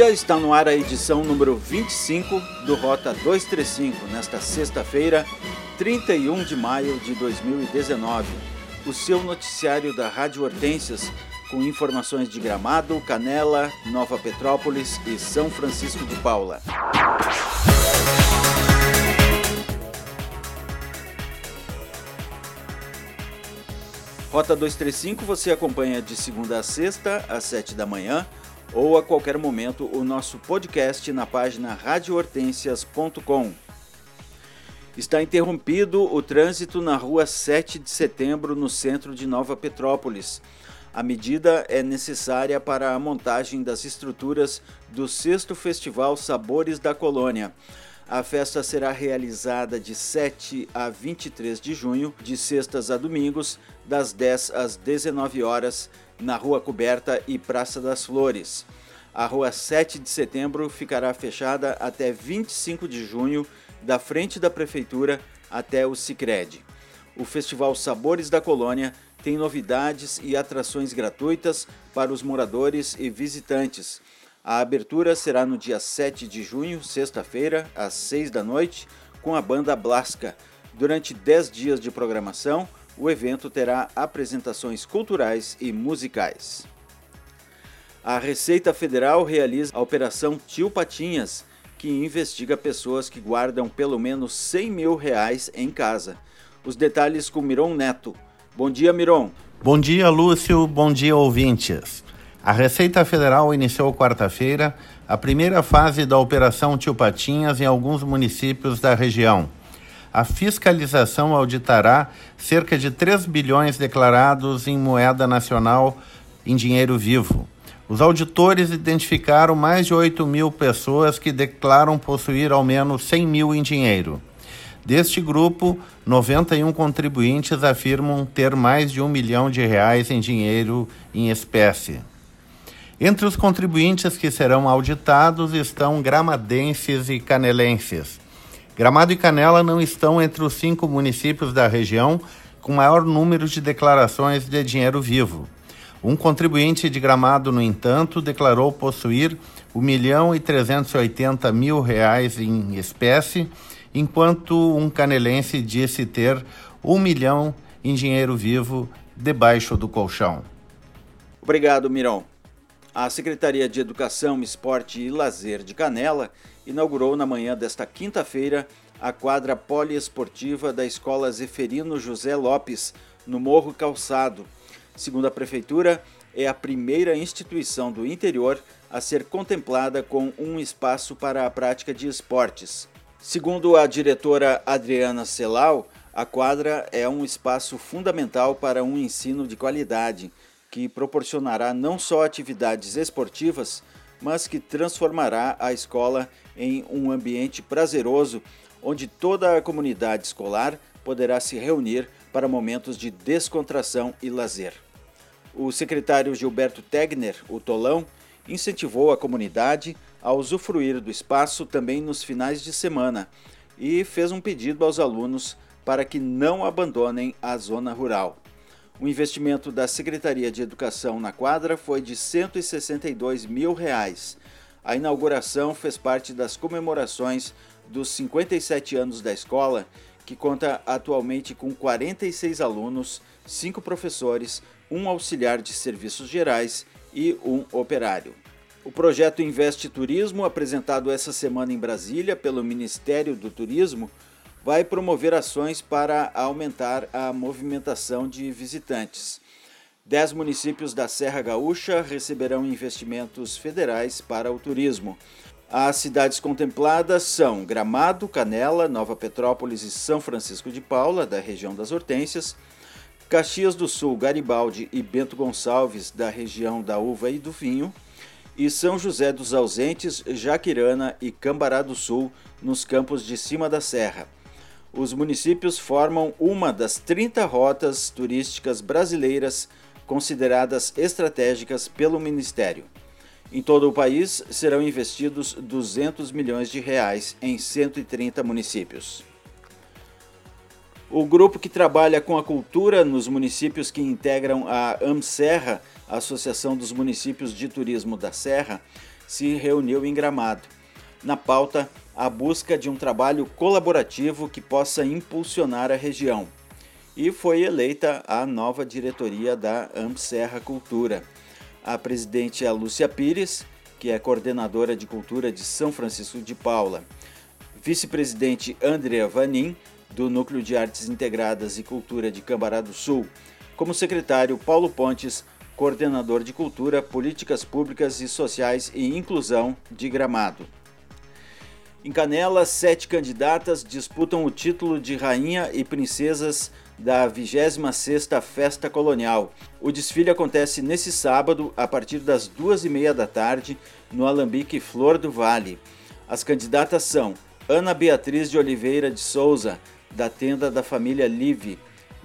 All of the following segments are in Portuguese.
dia, está no ar a edição número 25 do Rota 235, nesta sexta-feira, 31 de maio de 2019. O seu noticiário da Rádio Hortências, com informações de Gramado, Canela, Nova Petrópolis e São Francisco de Paula. Rota 235 você acompanha de segunda a sexta, às 7 da manhã ou a qualquer momento o nosso podcast na página radiohortensias.com. Está interrompido o trânsito na rua 7 de setembro, no centro de Nova Petrópolis. A medida é necessária para a montagem das estruturas do 6 Festival Sabores da Colônia. A festa será realizada de 7 a 23 de junho, de sextas a domingos, das 10 às 19 horas, na Rua Coberta e Praça das Flores. A Rua 7 de Setembro ficará fechada até 25 de junho, da frente da Prefeitura até o Sicredi. O Festival Sabores da Colônia tem novidades e atrações gratuitas para os moradores e visitantes. A abertura será no dia 7 de junho, sexta-feira, às 6 da noite, com a banda Blasca. Durante 10 dias de programação, o evento terá apresentações culturais e musicais. A Receita Federal realiza a Operação Tio Patinhas, que investiga pessoas que guardam pelo menos 100 mil reais em casa. Os detalhes com Miron Neto. Bom dia, Miron. Bom dia, Lúcio. Bom dia, ouvintes. A Receita Federal iniciou quarta-feira a primeira fase da Operação Tio Patinhas em alguns municípios da região a fiscalização auditará cerca de 3 bilhões declarados em moeda nacional em dinheiro vivo. Os auditores identificaram mais de 8 mil pessoas que declaram possuir ao menos 100 mil em dinheiro. Deste grupo, 91 contribuintes afirmam ter mais de um milhão de reais em dinheiro em espécie. Entre os contribuintes que serão auditados estão gramadenses e canelenses. Gramado e Canela não estão entre os cinco municípios da região com maior número de declarações de dinheiro vivo. Um contribuinte de Gramado, no entanto, declarou possuir 1 milhão e 380 mil reais em espécie, enquanto um canelense disse ter 1 milhão em dinheiro vivo debaixo do colchão. Obrigado, Mirão. A Secretaria de Educação, Esporte e Lazer de Canela inaugurou na manhã desta quinta-feira a quadra poliesportiva da Escola Zeferino José Lopes, no Morro Calçado. Segundo a Prefeitura, é a primeira instituição do interior a ser contemplada com um espaço para a prática de esportes. Segundo a diretora Adriana Celal, a quadra é um espaço fundamental para um ensino de qualidade, que proporcionará não só atividades esportivas, mas que transformará a escola em um ambiente prazeroso onde toda a comunidade escolar poderá se reunir para momentos de descontração e lazer. O secretário Gilberto Tegner, o Tolão, incentivou a comunidade a usufruir do espaço também nos finais de semana e fez um pedido aos alunos para que não abandonem a zona rural. O investimento da Secretaria de Educação na quadra foi de 162 mil reais. A inauguração fez parte das comemorações dos 57 anos da escola, que conta atualmente com 46 alunos, 5 professores, um auxiliar de serviços gerais e um operário. O projeto Investe Turismo, apresentado essa semana em Brasília pelo Ministério do Turismo, vai promover ações para aumentar a movimentação de visitantes. Dez municípios da Serra Gaúcha receberão investimentos federais para o turismo. As cidades contempladas são Gramado, Canela, Nova Petrópolis e São Francisco de Paula, da região das Hortênsias, Caxias do Sul, Garibaldi e Bento Gonçalves, da região da uva e do vinho, e São José dos Ausentes, Jaquirana e Cambará do Sul, nos campos de cima da serra. Os municípios formam uma das 30 rotas turísticas brasileiras consideradas estratégicas pelo Ministério. Em todo o país serão investidos 200 milhões de reais em 130 municípios. O grupo que trabalha com a cultura nos municípios que integram a AMSerra, Associação dos Municípios de Turismo da Serra, se reuniu em Gramado. Na pauta, a busca de um trabalho colaborativo que possa impulsionar a região. E foi eleita a nova diretoria da AMSerra Cultura. A presidente é Lúcia Pires, que é coordenadora de cultura de São Francisco de Paula. Vice-presidente Andrea Vanin, do Núcleo de Artes Integradas e Cultura de Cambará do Sul. Como secretário, Paulo Pontes, coordenador de Cultura, Políticas Públicas e Sociais e Inclusão de Gramado. Em Canela, sete candidatas disputam o título de rainha e princesas da 26ª Festa Colonial. O desfile acontece nesse sábado, a partir das duas e meia da tarde, no Alambique Flor do Vale. As candidatas são Ana Beatriz de Oliveira de Souza, da tenda da família Live,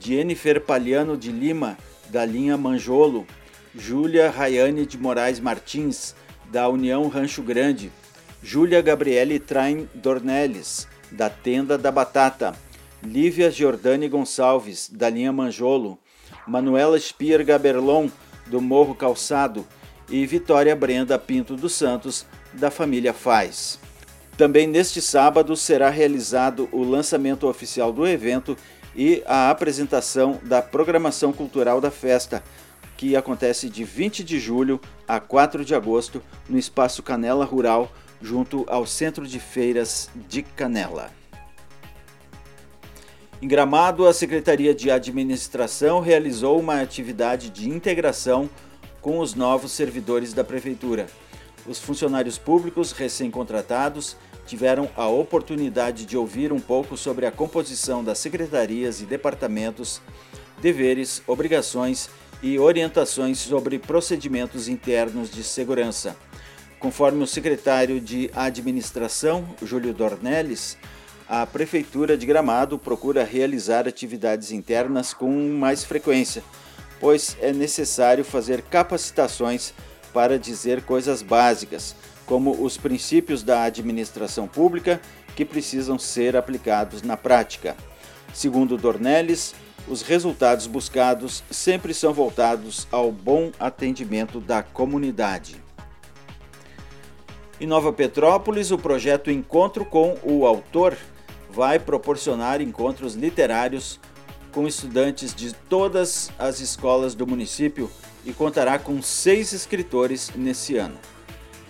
Jennifer Paliano de Lima, da linha Manjolo, Júlia Rayane de Moraes Martins, da União Rancho Grande, Júlia Gabriele Train Dornelles, da Tenda da Batata, Lívia Giordani Gonçalves, da linha Manjolo, Manuela Spier Gaberlon, do Morro Calçado, e Vitória Brenda Pinto dos Santos, da família Faz. Também neste sábado será realizado o lançamento oficial do evento e a apresentação da programação cultural da festa, que acontece de 20 de julho a 4 de agosto no Espaço Canela Rural, junto ao Centro de Feiras de Canela. Em Gramado, a Secretaria de Administração realizou uma atividade de integração com os novos servidores da Prefeitura. Os funcionários públicos recém-contratados tiveram a oportunidade de ouvir um pouco sobre a composição das secretarias e departamentos, deveres, obrigações e orientações sobre procedimentos internos de segurança. Conforme o secretário de Administração, Júlio Dornelles, a Prefeitura de Gramado procura realizar atividades internas com mais frequência, pois é necessário fazer capacitações para dizer coisas básicas, como os princípios da administração pública que precisam ser aplicados na prática. Segundo Dornelles, os resultados buscados sempre são voltados ao bom atendimento da comunidade. Em Nova Petrópolis, o projeto Encontro com o Autor vai proporcionar encontros literários com estudantes de todas as escolas do município e contará com seis escritores nesse ano.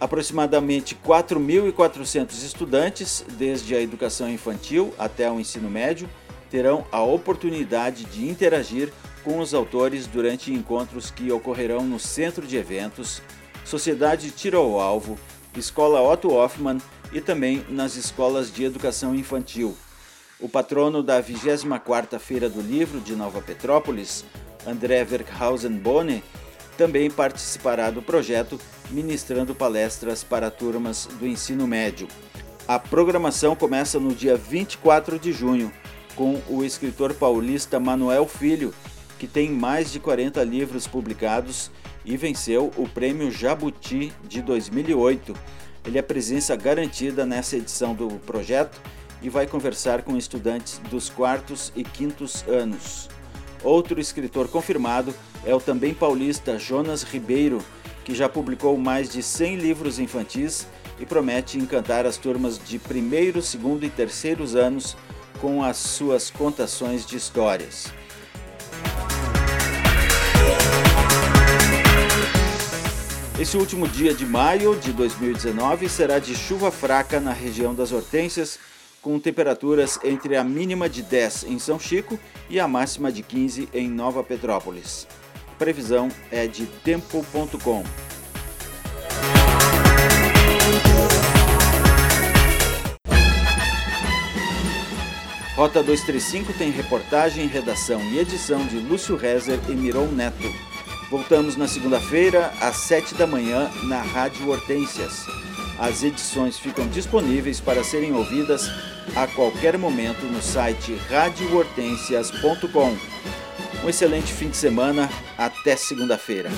Aproximadamente 4.400 estudantes, desde a educação infantil até o ensino médio, terão a oportunidade de interagir com os autores durante encontros que ocorrerão no Centro de Eventos, Sociedade Tiro ao Alvo, Escola Otto Hoffmann e também nas escolas de educação infantil. O patrono da 24ª Feira do Livro de Nova Petrópolis, André Verkhausen Bone, também participará do projeto, ministrando palestras para turmas do ensino médio. A programação começa no dia 24 de junho, com o escritor paulista Manuel Filho, que tem mais de 40 livros publicados e venceu o Prêmio Jabuti de 2008. Ele é presença garantida nessa edição do projeto e vai conversar com estudantes dos quartos e quintos anos. Outro escritor confirmado é o também paulista Jonas Ribeiro, que já publicou mais de 100 livros infantis e promete encantar as turmas de primeiro, segundo e terceiros anos com as suas contações de histórias. Esse último dia de maio de 2019 será de chuva fraca na região das Hortênsias, com temperaturas entre a mínima de 10 em São Chico e a máxima de 15 em Nova Petrópolis. A previsão é de tempo.com. Rota 235 tem reportagem, redação e edição de Lúcio Rezer e Miron Neto. Voltamos na segunda-feira, às 7 da manhã, na Rádio Hortências. As edições ficam disponíveis para serem ouvidas a qualquer momento no site radiohortensias.com. Um excelente fim de semana, até segunda-feira.